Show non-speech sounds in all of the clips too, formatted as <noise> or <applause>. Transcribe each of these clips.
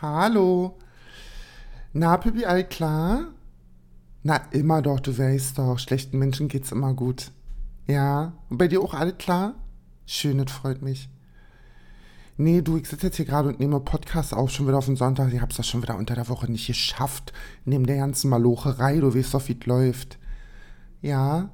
Hallo. Na, Pippi, all klar? Na, immer doch, du weißt doch, schlechten Menschen geht's immer gut. Ja, und bei dir auch alles klar? Schön, das freut mich. Nee, du, ich sitze jetzt hier gerade und nehme Podcast auf, schon wieder auf den Sonntag. Ich hab's das schon wieder unter der Woche nicht geschafft. Neben der ganzen Malocherei, du weißt doch, wie läuft. Ja?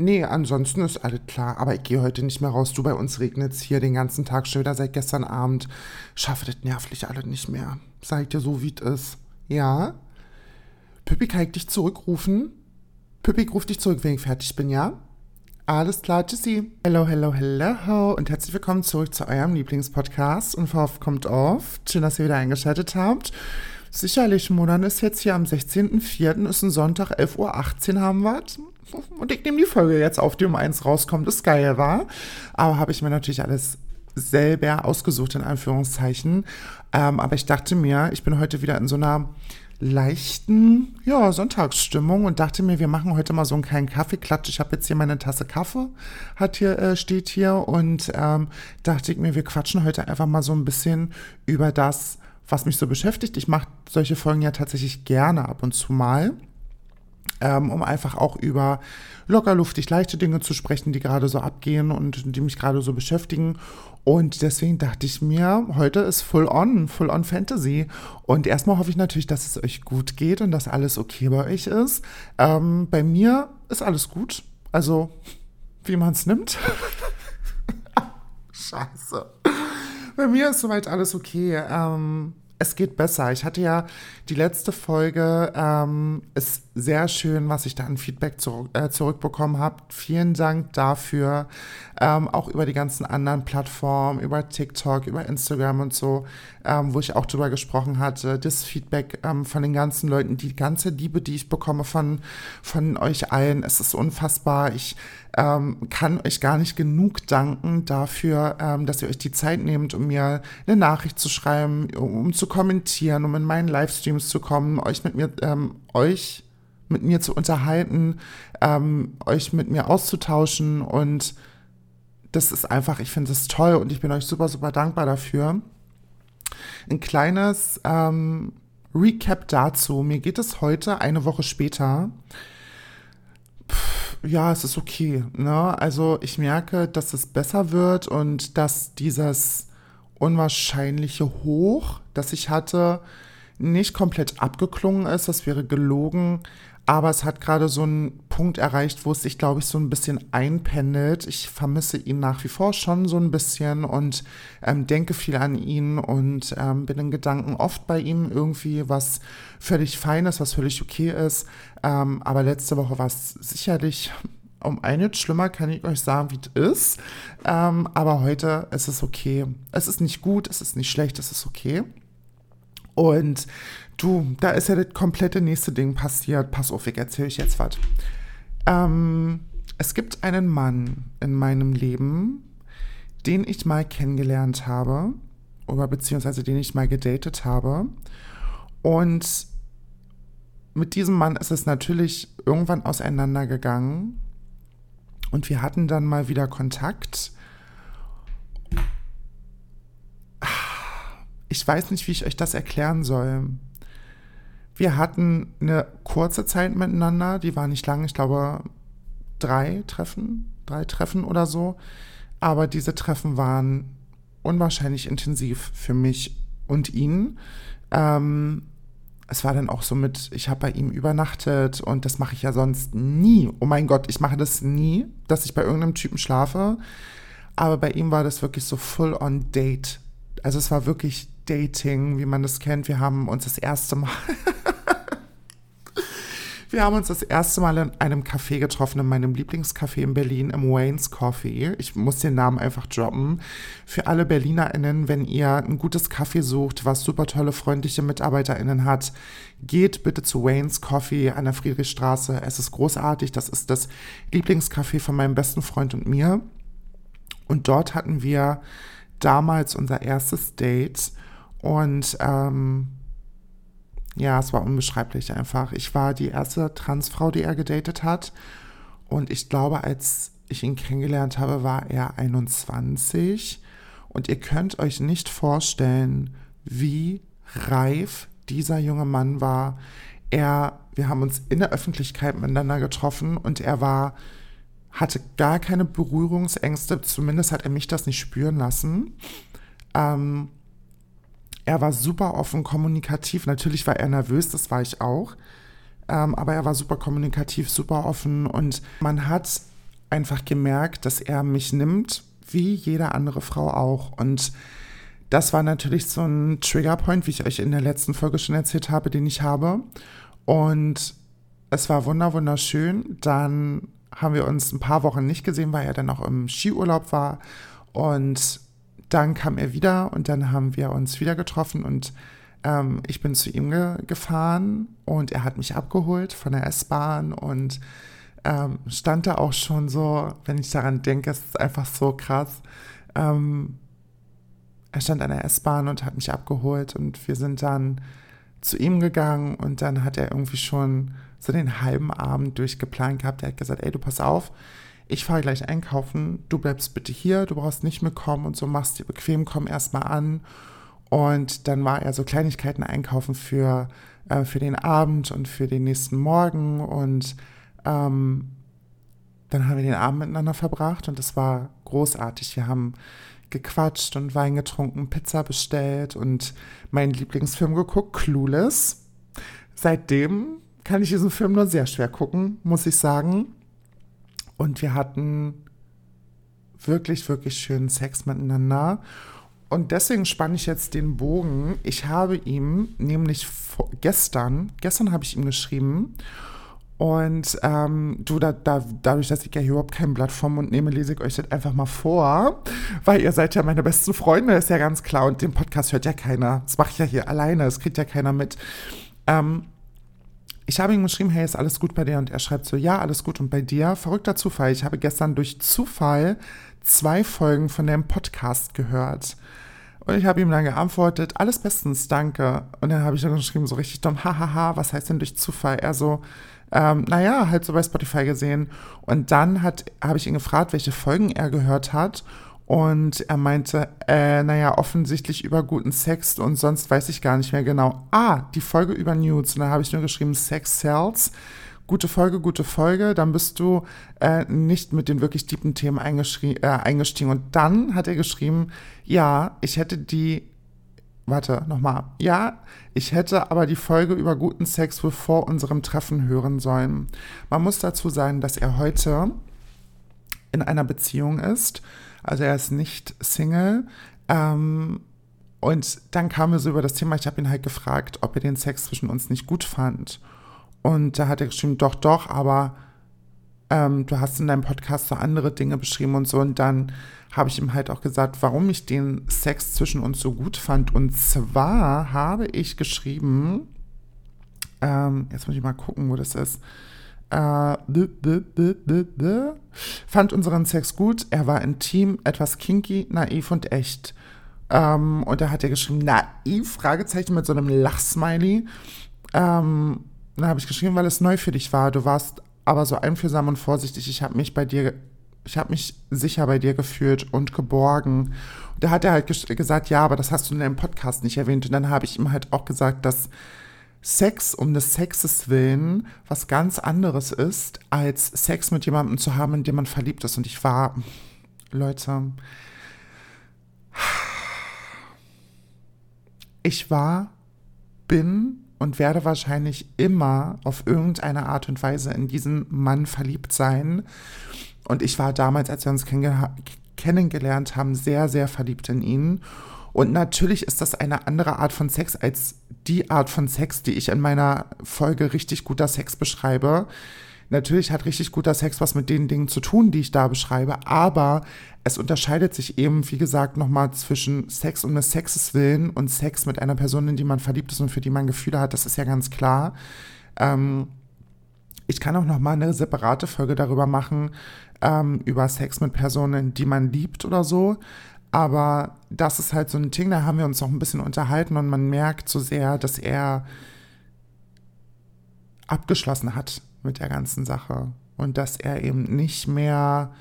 Nee, ansonsten ist alles klar. Aber ich gehe heute nicht mehr raus. Du, bei uns regnet's hier den ganzen Tag schon wieder seit gestern Abend. Schaffe das nervlich alles nicht mehr. Sag dir so, wie es ist. Ja? Pippi, kann ich dich zurückrufen? Pippi, ich ruf dich zurück, wenn ich fertig bin, ja? Alles klar, tschüssi. Hello, hello, hello und herzlich willkommen zurück zu eurem Lieblingspodcast und kommt auf. Schön, dass ihr wieder eingeschaltet habt. Sicherlich, Modern ist jetzt hier am 16.04., ist ein Sonntag, 11.18 Uhr haben wir. Und ich nehme die Folge jetzt auf, die um eins rauskommt, ist geil, war. Aber habe ich mir natürlich alles selber ausgesucht, in Anführungszeichen. Ähm, aber ich dachte mir, ich bin heute wieder in so einer leichten, ja, Sonntagsstimmung und dachte mir, wir machen heute mal so einen kleinen Kaffeeklatsch. Ich habe jetzt hier meine Tasse Kaffee, hat hier, äh, steht hier und ähm, dachte ich mir, wir quatschen heute einfach mal so ein bisschen über das, was mich so beschäftigt. Ich mache solche Folgen ja tatsächlich gerne ab und zu mal ähm, um einfach auch über lockerluftig leichte Dinge zu sprechen, die gerade so abgehen und die mich gerade so beschäftigen. Und deswegen dachte ich mir, heute ist Full On, Full On Fantasy. Und erstmal hoffe ich natürlich, dass es euch gut geht und dass alles okay bei euch ist. Ähm, bei mir ist alles gut. Also, wie man es nimmt. <laughs> Scheiße. Bei mir ist soweit alles okay. Ähm, es geht besser. Ich hatte ja die letzte Folge, ähm, ist sehr schön, was ich da an Feedback zu, äh, zurückbekommen habe. Vielen Dank dafür. Ähm, auch über die ganzen anderen Plattformen, über TikTok, über Instagram und so, ähm, wo ich auch drüber gesprochen hatte. Das Feedback ähm, von den ganzen Leuten, die ganze Liebe, die ich bekomme von, von euch allen, es ist unfassbar. Ich ähm, kann euch gar nicht genug danken dafür, ähm, dass ihr euch die Zeit nehmt, um mir eine Nachricht zu schreiben, um, zu kommentieren, um in meinen Livestreams zu kommen, euch mit mir, ähm, euch mit mir zu unterhalten, ähm, euch mit mir auszutauschen und das ist einfach, ich finde es toll und ich bin euch super, super dankbar dafür. Ein kleines ähm, Recap dazu. Mir geht es heute, eine Woche später, ja, es ist okay. Ne? Also ich merke, dass es besser wird und dass dieses unwahrscheinliche Hoch, das ich hatte, nicht komplett abgeklungen ist. Das wäre gelogen. Aber es hat gerade so einen Punkt erreicht, wo es sich, glaube ich, so ein bisschen einpendelt. Ich vermisse ihn nach wie vor schon so ein bisschen und ähm, denke viel an ihn und ähm, bin in Gedanken oft bei ihm irgendwie, was völlig fein ist, was völlig okay ist. Ähm, aber letzte Woche war es sicherlich um einiges schlimmer, kann ich euch sagen, wie es ist. Ähm, aber heute ist es okay. Es ist nicht gut, es ist nicht schlecht, es ist okay. Und du, da ist ja das komplette nächste Ding passiert. Pass auf, ich erzähle euch jetzt was. Ähm, es gibt einen Mann in meinem Leben, den ich mal kennengelernt habe, oder beziehungsweise den ich mal gedatet habe. Und mit diesem Mann ist es natürlich irgendwann auseinandergegangen. Und wir hatten dann mal wieder Kontakt. Ich weiß nicht, wie ich euch das erklären soll. Wir hatten eine kurze Zeit miteinander, die war nicht lang, ich glaube drei Treffen, drei Treffen oder so. Aber diese Treffen waren unwahrscheinlich intensiv für mich und ihn. Ähm, es war dann auch so mit, ich habe bei ihm übernachtet und das mache ich ja sonst nie. Oh mein Gott, ich mache das nie, dass ich bei irgendeinem Typen schlafe. Aber bei ihm war das wirklich so full on Date. Also es war wirklich Dating, wie man das kennt. Wir haben uns das erste Mal <laughs> Wir haben uns das erste Mal in einem Café getroffen, in meinem Lieblingscafé in Berlin, im Wayne's Coffee. Ich muss den Namen einfach droppen. Für alle BerlinerInnen, wenn ihr ein gutes Kaffee sucht, was super tolle, freundliche MitarbeiterInnen hat, geht bitte zu Wayne's Coffee an der Friedrichstraße. Es ist großartig. Das ist das Lieblingscafé von meinem besten Freund und mir. Und dort hatten wir damals unser erstes Date. Und ähm, ja, es war unbeschreiblich einfach. Ich war die erste Transfrau, die er gedatet hat. Und ich glaube, als ich ihn kennengelernt habe, war er 21. Und ihr könnt euch nicht vorstellen, wie reif dieser junge Mann war. Er, wir haben uns in der Öffentlichkeit miteinander getroffen und er war, hatte gar keine Berührungsängste, zumindest hat er mich das nicht spüren lassen. Ähm, er war super offen, kommunikativ. Natürlich war er nervös, das war ich auch. Ähm, aber er war super kommunikativ, super offen und man hat einfach gemerkt, dass er mich nimmt, wie jede andere Frau auch. Und das war natürlich so ein Triggerpoint, wie ich euch in der letzten Folge schon erzählt habe, den ich habe. Und es war wunder wunderschön. Dann haben wir uns ein paar Wochen nicht gesehen, weil er dann auch im Skiurlaub war. Und dann kam er wieder und dann haben wir uns wieder getroffen und ähm, ich bin zu ihm ge gefahren und er hat mich abgeholt von der S-Bahn und ähm, stand da auch schon so, wenn ich daran denke, es ist einfach so krass. Ähm, er stand an der S-Bahn und hat mich abgeholt und wir sind dann zu ihm gegangen und dann hat er irgendwie schon so den halben Abend durchgeplant gehabt. Er hat gesagt, ey, du pass auf, ich fahre gleich einkaufen, du bleibst bitte hier, du brauchst nicht mitkommen und so, machst dir bequem, komm erstmal an. Und dann war er so Kleinigkeiten einkaufen für, äh, für den Abend und für den nächsten Morgen und ähm, dann haben wir den Abend miteinander verbracht und es war großartig. Wir haben gequatscht und Wein getrunken, Pizza bestellt und meinen Lieblingsfilm geguckt, Clueless. Seitdem kann ich diesen Film nur sehr schwer gucken, muss ich sagen. Und wir hatten wirklich, wirklich schönen Sex miteinander. Und deswegen spanne ich jetzt den Bogen. Ich habe ihm nämlich gestern, gestern habe ich ihm geschrieben und ähm, du, da, da, dadurch, dass ich ja hier überhaupt kein Blatt vom Mund nehme, lese ich euch das einfach mal vor, weil ihr seid ja meine besten Freunde, ist ja ganz klar. Und den Podcast hört ja keiner. Das mache ich ja hier alleine, das kriegt ja keiner mit. Ähm, ich habe ihm geschrieben, hey, ist alles gut bei dir? Und er schreibt so, ja, alles gut. Und bei dir? Verrückter Zufall. Ich habe gestern durch Zufall zwei Folgen von deinem Podcast gehört. Und ich habe ihm dann geantwortet, alles bestens, danke. Und dann habe ich dann geschrieben, so richtig dumm, hahaha, was heißt denn durch Zufall? Er so, ähm, naja, halt so bei Spotify gesehen. Und dann habe ich ihn gefragt, welche Folgen er gehört hat. Und er meinte, äh, naja, offensichtlich über guten Sex und sonst weiß ich gar nicht mehr genau. Ah, die Folge über Nudes. Und da habe ich nur geschrieben, Sex Cells. Gute Folge, gute Folge. Dann bist du äh, nicht mit den wirklich tiefen Themen äh, eingestiegen. Und dann hat er geschrieben, ja, ich hätte die Warte, nochmal. Ja, ich hätte aber die Folge über guten Sex wohl vor unserem Treffen hören sollen. Man muss dazu sagen, dass er heute in einer Beziehung ist. Also er ist nicht Single. Ähm, und dann kamen wir so über das Thema, ich habe ihn halt gefragt, ob er den Sex zwischen uns nicht gut fand. Und da hat er geschrieben, doch, doch, aber ähm, du hast in deinem Podcast so andere Dinge beschrieben und so. Und dann habe ich ihm halt auch gesagt, warum ich den Sex zwischen uns so gut fand. Und zwar habe ich geschrieben, ähm, jetzt muss ich mal gucken, wo das ist. Äh, fand unseren Sex gut. Er war intim, etwas kinky, naiv und echt. Ähm, und da hat er geschrieben, naiv, Fragezeichen mit so einem Lachsmiley. Ähm, dann habe ich geschrieben, weil es neu für dich war. Du warst aber so einfühlsam und vorsichtig. Ich habe mich bei dir ich habe mich sicher bei dir gefühlt und geborgen. Und da hat er halt gesagt, ja, aber das hast du in deinem Podcast nicht erwähnt. Und dann habe ich ihm halt auch gesagt, dass Sex um des Sexes willen was ganz anderes ist, als Sex mit jemandem zu haben, in dem man verliebt ist. Und ich war, Leute, ich war, bin und werde wahrscheinlich immer auf irgendeine Art und Weise in diesen Mann verliebt sein. Und ich war damals, als wir uns kennengelernt haben, sehr, sehr verliebt in ihn. Und natürlich ist das eine andere Art von Sex als die Art von Sex, die ich in meiner Folge richtig guter Sex beschreibe. Natürlich hat richtig guter Sex was mit den Dingen zu tun, die ich da beschreibe, aber es unterscheidet sich eben, wie gesagt, nochmal zwischen Sex um des Sexes willen und Sex mit einer Person, in die man verliebt ist und für die man Gefühle hat. Das ist ja ganz klar. Ähm, ich kann auch nochmal eine separate Folge darüber machen, ähm, über Sex mit Personen, die man liebt oder so. Aber das ist halt so ein Ding, da haben wir uns noch ein bisschen unterhalten und man merkt so sehr, dass er abgeschlossen hat mit der ganzen Sache und dass er eben nicht mehr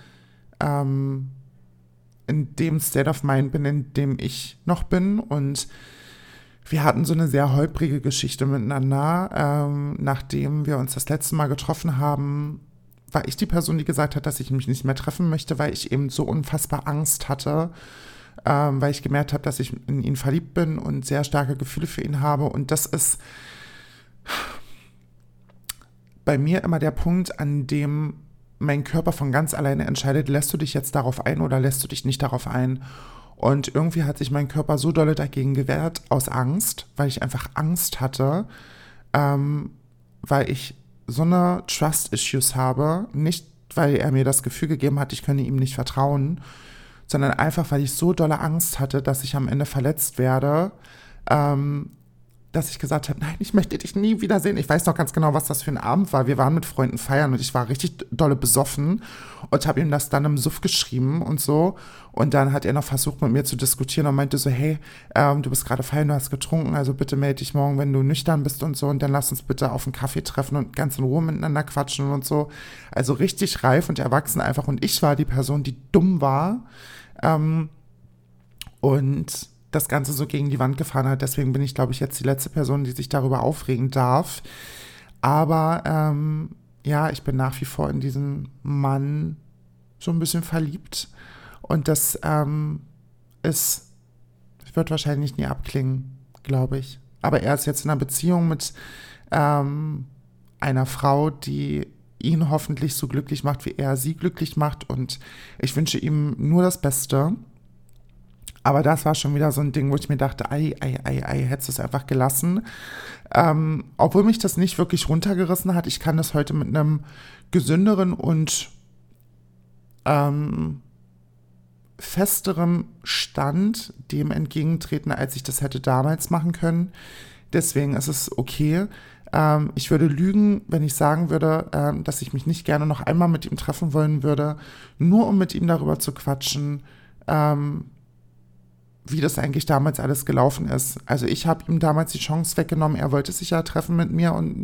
ähm, in dem State of Mind bin, in dem ich noch bin und wir hatten so eine sehr holprige Geschichte miteinander. Ähm, nachdem wir uns das letzte Mal getroffen haben, war ich die Person, die gesagt hat, dass ich mich nicht mehr treffen möchte, weil ich eben so unfassbar Angst hatte, ähm, weil ich gemerkt habe, dass ich in ihn verliebt bin und sehr starke Gefühle für ihn habe. Und das ist bei mir immer der Punkt, an dem mein Körper von ganz alleine entscheidet, lässt du dich jetzt darauf ein oder lässt du dich nicht darauf ein. Und irgendwie hat sich mein Körper so dolle dagegen gewehrt, aus Angst, weil ich einfach Angst hatte, ähm, weil ich so eine Trust-Issues habe. Nicht, weil er mir das Gefühl gegeben hat, ich könne ihm nicht vertrauen, sondern einfach, weil ich so dolle Angst hatte, dass ich am Ende verletzt werde, ähm, dass ich gesagt habe, nein, ich möchte dich nie wiedersehen. Ich weiß noch ganz genau, was das für ein Abend war. Wir waren mit Freunden feiern und ich war richtig dolle besoffen und habe ihm das dann im Suff geschrieben und so. Und dann hat er noch versucht, mit mir zu diskutieren und meinte so, hey, ähm, du bist gerade feiern, du hast getrunken, also bitte melde dich morgen, wenn du nüchtern bist und so. Und dann lass uns bitte auf einen Kaffee treffen und ganz in Ruhe miteinander quatschen und so. Also richtig reif und erwachsen einfach. Und ich war die Person, die dumm war. Ähm, und das Ganze so gegen die Wand gefahren hat. Deswegen bin ich, glaube ich, jetzt die letzte Person, die sich darüber aufregen darf. Aber ähm, ja, ich bin nach wie vor in diesen Mann so ein bisschen verliebt. Und das ähm, ist, wird wahrscheinlich nie abklingen, glaube ich. Aber er ist jetzt in einer Beziehung mit ähm, einer Frau, die ihn hoffentlich so glücklich macht, wie er sie glücklich macht. Und ich wünsche ihm nur das Beste. Aber das war schon wieder so ein Ding, wo ich mir dachte, ei, ei, ei, ei, hättest du es einfach gelassen. Ähm, obwohl mich das nicht wirklich runtergerissen hat, ich kann das heute mit einem gesünderen und ähm, festerem Stand dem entgegentreten, als ich das hätte damals machen können. Deswegen ist es okay. Ähm, ich würde lügen, wenn ich sagen würde, ähm, dass ich mich nicht gerne noch einmal mit ihm treffen wollen würde, nur um mit ihm darüber zu quatschen, ähm, wie das eigentlich damals alles gelaufen ist. Also ich habe ihm damals die Chance weggenommen, er wollte sich ja treffen mit mir und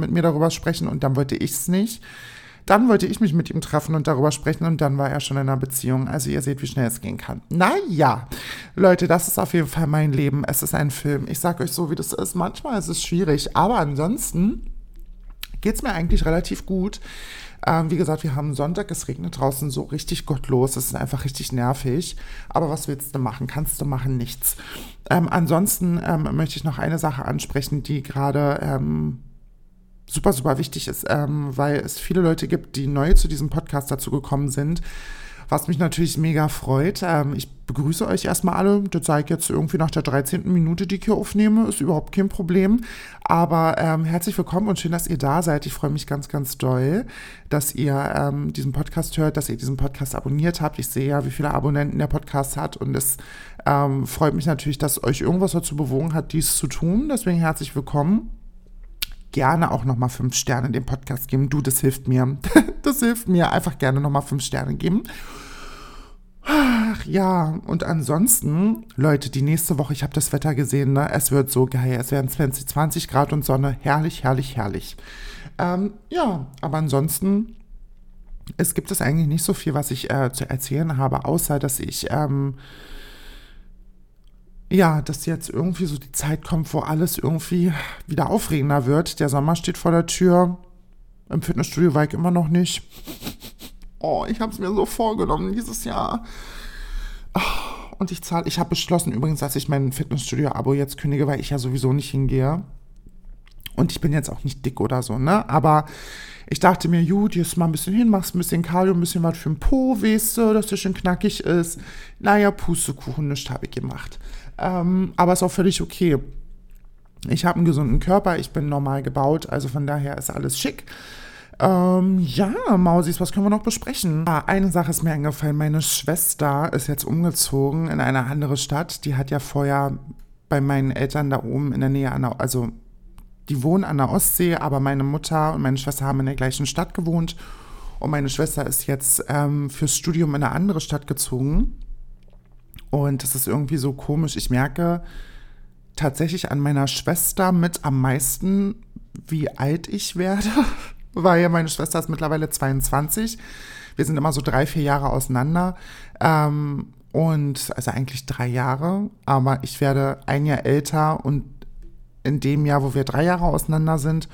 mit mir darüber sprechen und dann wollte ich es nicht. Dann wollte ich mich mit ihm treffen und darüber sprechen und dann war er schon in einer Beziehung. Also ihr seht, wie schnell es gehen kann. Naja, Leute, das ist auf jeden Fall mein Leben. Es ist ein Film. Ich sage euch so, wie das ist. Manchmal ist es schwierig, aber ansonsten geht es mir eigentlich relativ gut. Ähm, wie gesagt, wir haben Sonntag, es regnet draußen so richtig gottlos, es ist einfach richtig nervig. Aber was willst du machen? Kannst du machen? Nichts. Ähm, ansonsten ähm, möchte ich noch eine Sache ansprechen, die gerade ähm, super, super wichtig ist, ähm, weil es viele Leute gibt, die neu zu diesem Podcast dazu gekommen sind was mich natürlich mega freut. Ähm, ich begrüße euch erstmal alle. Das zeige ich jetzt irgendwie nach der 13. Minute, die ich hier aufnehme. Ist überhaupt kein Problem. Aber ähm, herzlich willkommen und schön, dass ihr da seid. Ich freue mich ganz, ganz doll, dass ihr ähm, diesen Podcast hört, dass ihr diesen Podcast abonniert habt. Ich sehe ja, wie viele Abonnenten der Podcast hat und es ähm, freut mich natürlich, dass euch irgendwas dazu bewogen hat, dies zu tun. Deswegen herzlich willkommen gerne auch nochmal fünf Sterne den Podcast geben. Du, das hilft mir. <laughs> Das hilft mir. Einfach gerne nochmal fünf Sterne geben. Ach ja, und ansonsten, Leute, die nächste Woche, ich habe das Wetter gesehen, ne? es wird so geil. Es werden 20, 20 Grad und Sonne. Herrlich, herrlich, herrlich. Ähm, ja, aber ansonsten, es gibt es eigentlich nicht so viel, was ich äh, zu erzählen habe, außer dass ich, ähm, ja, dass jetzt irgendwie so die Zeit kommt, wo alles irgendwie wieder aufregender wird. Der Sommer steht vor der Tür. Im Fitnessstudio war ich immer noch nicht. Oh, ich habe es mir so vorgenommen dieses Jahr. Und ich zahle, ich habe beschlossen übrigens, dass ich mein Fitnessstudio-Abo jetzt kündige, weil ich ja sowieso nicht hingehe. Und ich bin jetzt auch nicht dick oder so, ne? Aber ich dachte mir, gut, jetzt mal ein bisschen hin, machst ein bisschen Cardio, ein bisschen was für den Po, weißt du, dass der schön knackig ist. Naja, Pustekuchen, nichts habe ich gemacht. Ähm, aber ist auch völlig okay. Ich habe einen gesunden Körper, ich bin normal gebaut, also von daher ist alles schick. Ähm, ja, Mausis, was können wir noch besprechen? Ah, eine Sache ist mir eingefallen. Meine Schwester ist jetzt umgezogen in eine andere Stadt. Die hat ja vorher bei meinen Eltern da oben in der Nähe an der, also die wohnen an der Ostsee, aber meine Mutter und meine Schwester haben in der gleichen Stadt gewohnt. Und meine Schwester ist jetzt ähm, fürs Studium in eine andere Stadt gezogen. Und das ist irgendwie so komisch. Ich merke tatsächlich an meiner Schwester mit am meisten, wie alt ich werde <laughs> weil ja meine Schwester ist mittlerweile 22. Wir sind immer so drei, vier Jahre auseinander. Ähm, und also eigentlich drei Jahre, aber ich werde ein Jahr älter und in dem Jahr, wo wir drei Jahre auseinander sind,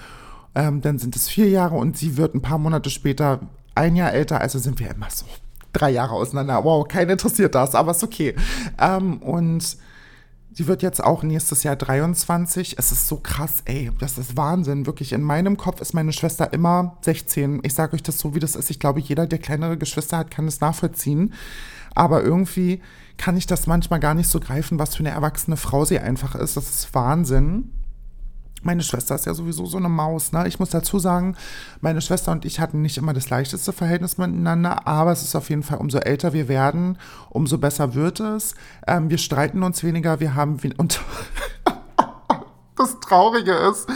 ähm, dann sind es vier Jahre und sie wird ein paar Monate später ein Jahr älter, also sind wir immer so drei Jahre auseinander. Wow, keinen interessiert das, aber ist okay. Ähm, und sie wird jetzt auch nächstes Jahr 23. Es ist so krass, ey, das ist Wahnsinn. Wirklich, in meinem Kopf ist meine Schwester immer 16. Ich sage euch das so, wie das ist. Ich glaube, jeder, der kleinere Geschwister hat, kann das nachvollziehen. Aber irgendwie kann ich das manchmal gar nicht so greifen, was für eine erwachsene Frau sie einfach ist. Das ist Wahnsinn. Meine Schwester ist ja sowieso so eine Maus. Ne? Ich muss dazu sagen, meine Schwester und ich hatten nicht immer das leichteste Verhältnis miteinander, aber es ist auf jeden Fall, umso älter wir werden, umso besser wird es. Ähm, wir streiten uns weniger, wir haben. Und <laughs> das Traurige ist,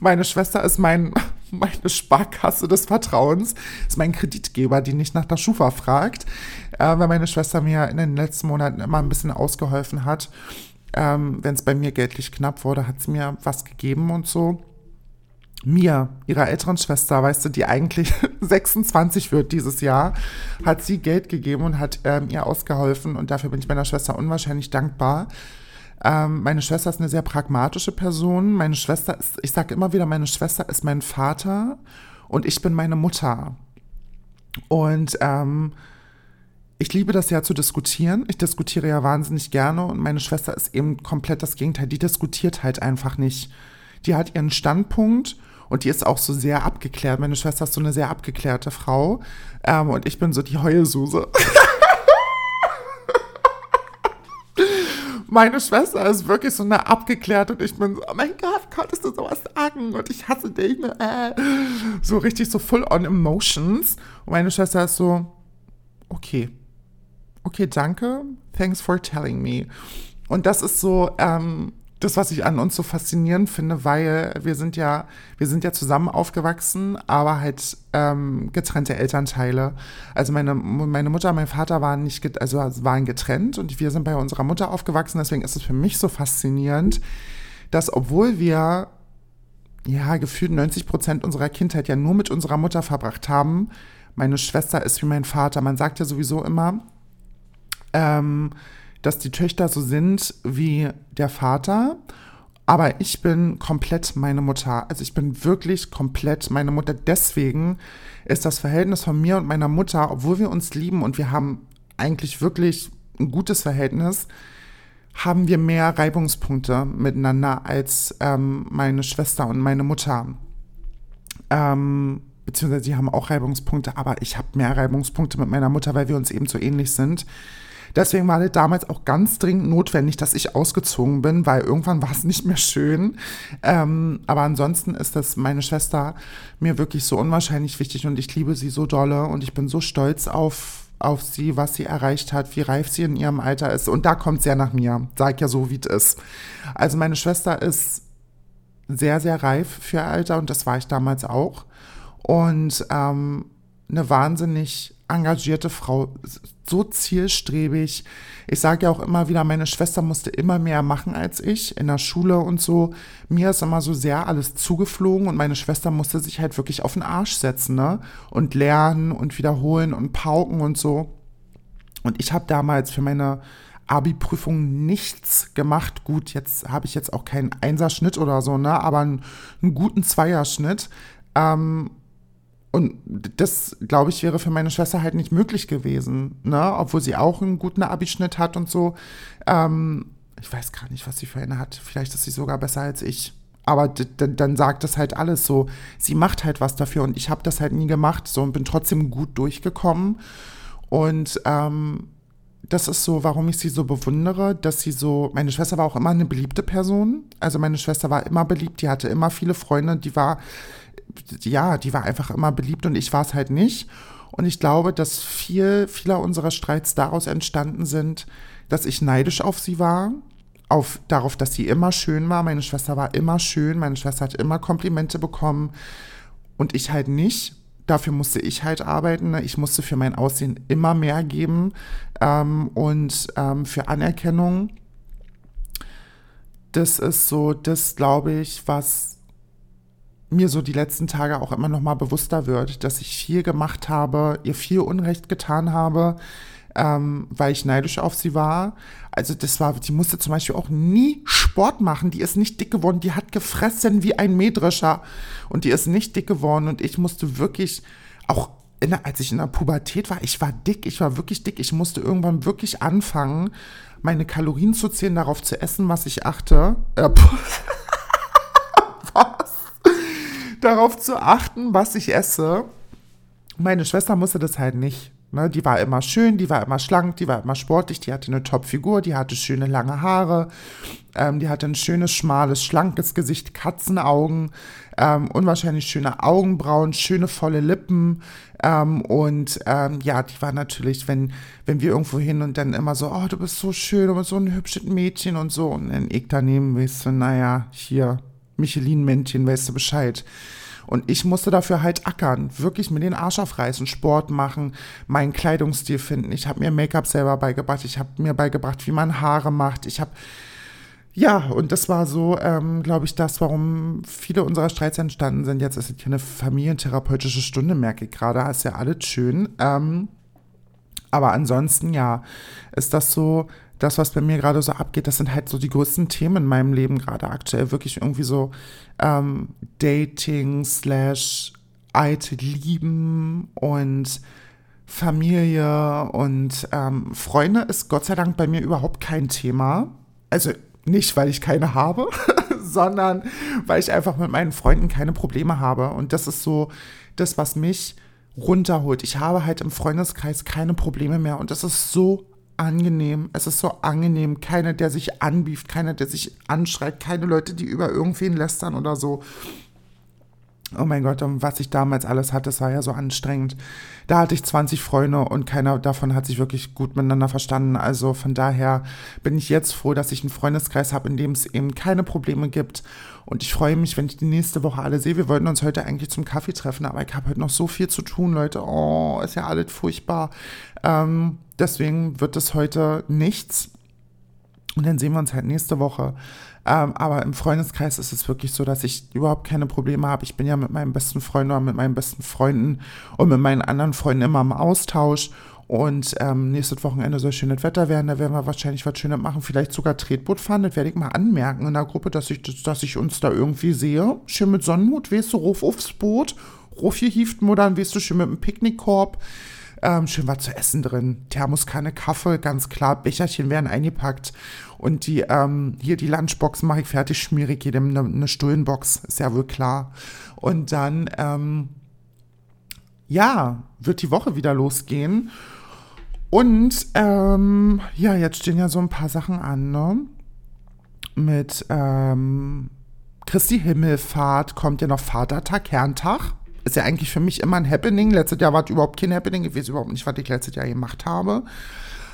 meine Schwester ist mein, <laughs> meine Sparkasse des Vertrauens, ist mein Kreditgeber, die nicht nach der Schufa fragt, äh, weil meine Schwester mir in den letzten Monaten immer ein bisschen ausgeholfen hat ähm, wenn es bei mir geldlich knapp wurde, hat sie mir was gegeben und so. Mir, ihrer älteren Schwester, weißt du, die eigentlich <laughs> 26 wird dieses Jahr, hat sie Geld gegeben und hat ähm, ihr ausgeholfen und dafür bin ich meiner Schwester unwahrscheinlich dankbar. Ähm, meine Schwester ist eine sehr pragmatische Person. Meine Schwester ist, ich sage immer wieder, meine Schwester ist mein Vater und ich bin meine Mutter. Und ähm, ich liebe das ja zu diskutieren. Ich diskutiere ja wahnsinnig gerne und meine Schwester ist eben komplett das Gegenteil. Die diskutiert halt einfach nicht. Die hat ihren Standpunkt und die ist auch so sehr abgeklärt. Meine Schwester ist so eine sehr abgeklärte Frau ähm, und ich bin so die Heulsuse. <laughs> meine Schwester ist wirklich so eine abgeklärt und ich bin so, oh mein Gott, konntest du sowas sagen? Und ich hasse dich. Äh. So richtig so full on emotions. Und meine Schwester ist so, okay, okay, danke, thanks for telling me. Und das ist so ähm, das, was ich an uns so faszinierend finde, weil wir sind ja, wir sind ja zusammen aufgewachsen, aber halt ähm, getrennte Elternteile. Also meine, meine Mutter und mein Vater waren nicht, also waren getrennt und wir sind bei unserer Mutter aufgewachsen. Deswegen ist es für mich so faszinierend, dass obwohl wir ja gefühlt 90 Prozent unserer Kindheit ja nur mit unserer Mutter verbracht haben, meine Schwester ist wie mein Vater. Man sagt ja sowieso immer, ähm, dass die Töchter so sind wie der Vater. Aber ich bin komplett meine Mutter. Also ich bin wirklich komplett meine Mutter. Deswegen ist das Verhältnis von mir und meiner Mutter, obwohl wir uns lieben und wir haben eigentlich wirklich ein gutes Verhältnis, haben wir mehr Reibungspunkte miteinander als ähm, meine Schwester und meine Mutter. Ähm, beziehungsweise sie haben auch Reibungspunkte, aber ich habe mehr Reibungspunkte mit meiner Mutter, weil wir uns eben so ähnlich sind. Deswegen war das damals auch ganz dringend notwendig, dass ich ausgezogen bin, weil irgendwann war es nicht mehr schön. Ähm, aber ansonsten ist das meine Schwester mir wirklich so unwahrscheinlich wichtig und ich liebe sie so dolle und ich bin so stolz auf auf sie, was sie erreicht hat, wie reif sie in ihrem Alter ist. Und da kommt sehr nach mir. Sag ja so, wie es ist. Also meine Schwester ist sehr, sehr reif für ihr Alter und das war ich damals auch. Und ähm, eine wahnsinnig engagierte Frau, so zielstrebig. Ich sage ja auch immer wieder, meine Schwester musste immer mehr machen als ich in der Schule und so. Mir ist immer so sehr alles zugeflogen und meine Schwester musste sich halt wirklich auf den Arsch setzen, ne? Und lernen und wiederholen und pauken und so. Und ich habe damals für meine Abi-Prüfung nichts gemacht. Gut, jetzt habe ich jetzt auch keinen Einserschnitt oder so, ne? Aber einen, einen guten Zweierschnitt. Ähm, und das, glaube ich, wäre für meine Schwester halt nicht möglich gewesen, ne? Obwohl sie auch einen guten Abischnitt hat und so. Ähm, ich weiß gar nicht, was sie für eine hat. Vielleicht ist sie sogar besser als ich. Aber dann sagt das halt alles so. Sie macht halt was dafür und ich habe das halt nie gemacht so und bin trotzdem gut durchgekommen. Und ähm, das ist so, warum ich sie so bewundere, dass sie so, meine Schwester war auch immer eine beliebte Person. Also meine Schwester war immer beliebt, die hatte immer viele Freunde, die war ja, die war einfach immer beliebt und ich war es halt nicht. Und ich glaube, dass viel, viele unserer Streits daraus entstanden sind, dass ich neidisch auf sie war, auf, darauf, dass sie immer schön war. Meine Schwester war immer schön, meine Schwester hat immer Komplimente bekommen und ich halt nicht. Dafür musste ich halt arbeiten. Ne? Ich musste für mein Aussehen immer mehr geben ähm, und ähm, für Anerkennung. Das ist so, das glaube ich, was mir so die letzten Tage auch immer noch mal bewusster wird, dass ich viel gemacht habe, ihr viel Unrecht getan habe, ähm, weil ich neidisch auf sie war. Also das war, die musste zum Beispiel auch nie Sport machen. Die ist nicht dick geworden. Die hat gefressen wie ein Mähdrescher. Und die ist nicht dick geworden. Und ich musste wirklich auch der, als ich in der Pubertät war, ich war dick, ich war wirklich dick. Ich musste irgendwann wirklich anfangen, meine Kalorien zu zählen, darauf zu essen, was ich achte. Äh, <laughs> was? Darauf zu achten, was ich esse. Meine Schwester musste das halt nicht. Ne, die war immer schön, die war immer schlank, die war immer sportlich, die hatte eine Top-Figur, die hatte schöne lange Haare, ähm, die hatte ein schönes, schmales, schlankes Gesicht, Katzenaugen, ähm, unwahrscheinlich schöne Augenbrauen, schöne volle Lippen. Ähm, und ähm, ja, die war natürlich, wenn, wenn wir irgendwo hin und dann immer so, oh, du bist so schön, du bist so ein hübsches Mädchen und so. Und dann ich daneben, weißt du, naja, hier, Michelin-Männchen, weißt du Bescheid. Und ich musste dafür halt ackern, wirklich mir den Arsch aufreißen, Sport machen, meinen Kleidungsstil finden. Ich habe mir Make-up selber beigebracht, ich habe mir beigebracht, wie man Haare macht. Ich habe ja, und das war so, ähm, glaube ich, das, warum viele unserer Streits entstanden sind. Jetzt ist hier eine familientherapeutische Stunde, merke ich gerade. Ist ja alles schön. Ähm, aber ansonsten, ja, ist das so, das, was bei mir gerade so abgeht, das sind halt so die größten Themen in meinem Leben gerade aktuell. Wirklich irgendwie so ähm, Dating slash alte Lieben und Familie und ähm, Freunde ist Gott sei Dank bei mir überhaupt kein Thema. Also nicht, weil ich keine habe, <laughs> sondern weil ich einfach mit meinen Freunden keine Probleme habe. Und das ist so das, was mich runterholt. Ich habe halt im Freundeskreis keine Probleme mehr. Und das ist so angenehm. Es ist so angenehm. Keiner, der sich anbieft, keiner, der sich anschreit, keine Leute, die über irgendwen lästern oder so. Oh mein Gott, was ich damals alles hatte, das war ja so anstrengend. Da hatte ich 20 Freunde und keiner davon hat sich wirklich gut miteinander verstanden. Also von daher bin ich jetzt froh, dass ich einen Freundeskreis habe, in dem es eben keine Probleme gibt. Und ich freue mich, wenn ich die nächste Woche alle sehe. Wir wollten uns heute eigentlich zum Kaffee treffen, aber ich habe heute noch so viel zu tun, Leute. Oh, ist ja alles furchtbar. Ähm, deswegen wird es heute nichts. Und dann sehen wir uns halt nächste Woche. Ähm, aber im Freundeskreis ist es wirklich so, dass ich überhaupt keine Probleme habe. Ich bin ja mit meinem besten Freund oder mit meinen besten Freunden und mit meinen anderen Freunden immer im Austausch. Und ähm, nächstes Wochenende soll schönes Wetter werden. Da werden wir wahrscheinlich was Schönes machen. Vielleicht sogar Tretboot fahren. Das werde ich mal anmerken in der Gruppe, dass ich, dass ich uns da irgendwie sehe. Schön mit Sonnenhut, weißt du, ruf aufs Boot. Ruf hier hieft dann weißt du, schön mit einem Picknickkorb. Ähm, schön was zu essen drin. Thermoskanne, Kaffee, ganz klar. Becherchen werden eingepackt. Und die, ähm, hier die Lunchbox mache ich fertig, schmiere ich jedem eine, eine Stullenbox. Ist ja wohl klar. Und dann, ähm, ja, wird die Woche wieder losgehen. Und, ähm, ja, jetzt stehen ja so ein paar Sachen an, ne? Mit, ähm, Christi Himmelfahrt kommt ja noch Vatertag, Kerntag ist ja eigentlich für mich immer ein Happening. Letztes Jahr war es überhaupt kein Happening. Ich weiß überhaupt nicht, was ich letztes Jahr gemacht habe.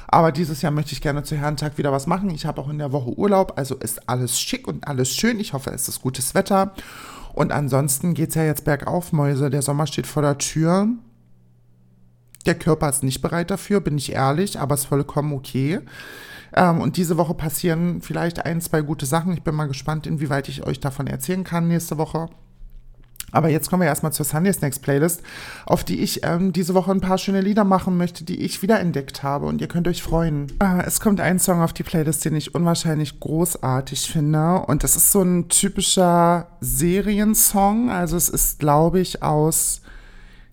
Aber dieses Jahr möchte ich gerne zu Herrentag wieder was machen. Ich habe auch in der Woche Urlaub, also ist alles schick und alles schön. Ich hoffe, es ist gutes Wetter. Und ansonsten geht es ja jetzt bergauf, Mäuse. Der Sommer steht vor der Tür. Der Körper ist nicht bereit dafür, bin ich ehrlich, aber ist vollkommen okay. Ähm, und diese Woche passieren vielleicht ein, zwei gute Sachen. Ich bin mal gespannt, inwieweit ich euch davon erzählen kann nächste Woche. Aber jetzt kommen wir erstmal zur Sunday Snacks Playlist, auf die ich ähm, diese Woche ein paar schöne Lieder machen möchte, die ich wiederentdeckt habe und ihr könnt euch freuen. Ah, es kommt ein Song auf die Playlist, den ich unwahrscheinlich großartig finde und das ist so ein typischer Seriensong. Also es ist, glaube ich, aus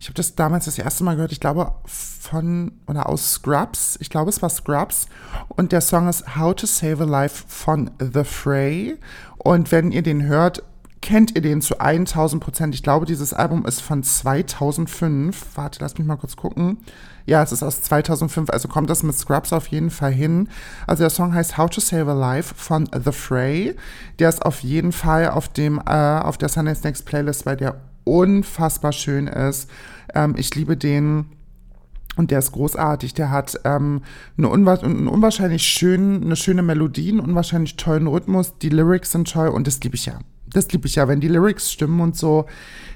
ich habe das damals das erste Mal gehört, ich glaube von oder aus Scrubs. Ich glaube, es war Scrubs. Und der Song ist How to Save a Life von The Fray. Und wenn ihr den hört, kennt ihr den zu 1000 Prozent. Ich glaube, dieses Album ist von 2005. Warte, lass mich mal kurz gucken. Ja, es ist aus 2005, also kommt das mit Scrubs auf jeden Fall hin. Also der Song heißt How to Save a Life von The Fray. Der ist auf jeden Fall auf dem äh, auf der Sunday Next Playlist, weil der unfassbar schön ist. Ähm, ich liebe den. Und der ist großartig. Der hat ähm, eine, unwa einen unwahrscheinlich schönen, eine schöne Melodie, einen unwahrscheinlich tollen Rhythmus. Die Lyrics sind toll und das liebe ich ja das liebe ich ja, wenn die Lyrics stimmen und so,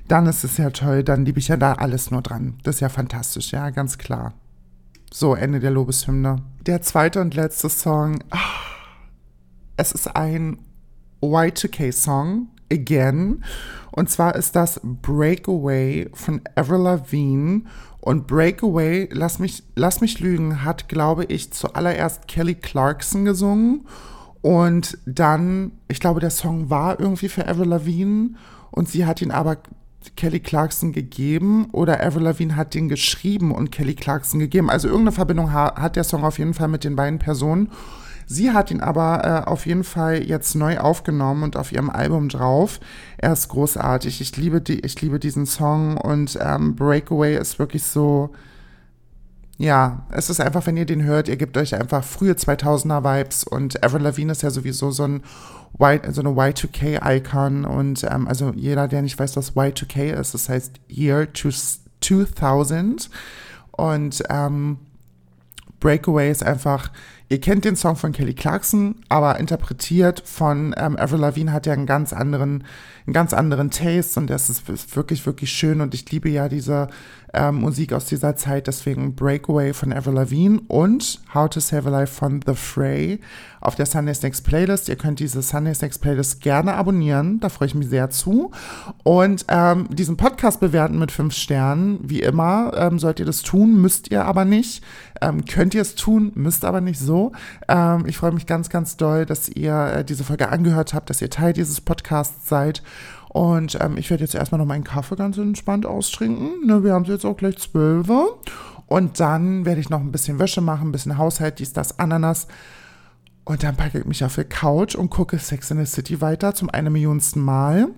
dann ist es ja toll, dann liebe ich ja da alles nur dran. Das ist ja fantastisch, ja, ganz klar. So, Ende der Lobeshymne. Der zweite und letzte Song. Ah, es ist ein Y2K-Song. again. Und zwar ist das Breakaway von Avril Lavigne. Und Breakaway, lass mich, lass mich lügen, hat, glaube ich, zuallererst Kelly Clarkson gesungen. Und dann, ich glaube, der Song war irgendwie für Avril Lavigne. Und sie hat ihn aber Kelly Clarkson gegeben oder Avril Lavigne hat den geschrieben und Kelly Clarkson gegeben. Also irgendeine Verbindung hat der Song auf jeden Fall mit den beiden Personen. Sie hat ihn aber äh, auf jeden Fall jetzt neu aufgenommen und auf ihrem Album drauf. Er ist großartig. Ich liebe, die, ich liebe diesen Song und ähm, Breakaway ist wirklich so. Ja, es ist einfach, wenn ihr den hört, ihr gebt euch einfach frühe 2000er Vibes und Avril Lavigne ist ja sowieso so ein y, so eine Y2K-Icon und ähm, also jeder, der nicht weiß, was Y2K ist, das heißt Year 2000 und ähm, Breakaway ist einfach Ihr kennt den Song von Kelly Clarkson, aber interpretiert von ähm, Avril Lavigne hat ja einen ganz anderen, einen ganz anderen Taste und das ist, ist wirklich, wirklich schön und ich liebe ja diese ähm, Musik aus dieser Zeit, deswegen Breakaway von Avril Lavigne und How to Save a Life von The Fray auf der Sunday Snacks Playlist. Ihr könnt diese Sunday Snacks Playlist gerne abonnieren, da freue ich mich sehr zu und ähm, diesen Podcast bewerten mit fünf Sternen, wie immer, ähm, sollt ihr das tun, müsst ihr aber nicht, ähm, könnt ihr es tun, müsst aber nicht so. Ähm, ich freue mich ganz, ganz doll, dass ihr äh, diese Folge angehört habt, dass ihr Teil dieses Podcasts seid. Und ähm, ich werde jetzt erstmal noch meinen Kaffee ganz entspannt austrinken. Ne, wir haben jetzt auch gleich 12 Und dann werde ich noch ein bisschen Wäsche machen, ein bisschen Haushalt, dies, das, Ananas. Und dann packe ich mich auf die Couch und gucke Sex in the City weiter zum eine Millionsten Mal.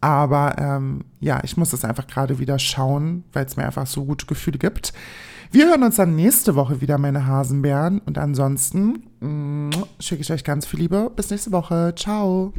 Aber ähm, ja, ich muss es einfach gerade wieder schauen, weil es mir einfach so gute Gefühle gibt. Wir hören uns dann nächste Woche wieder, meine Hasenbären. Und ansonsten mm, schicke ich euch ganz viel Liebe. Bis nächste Woche. Ciao.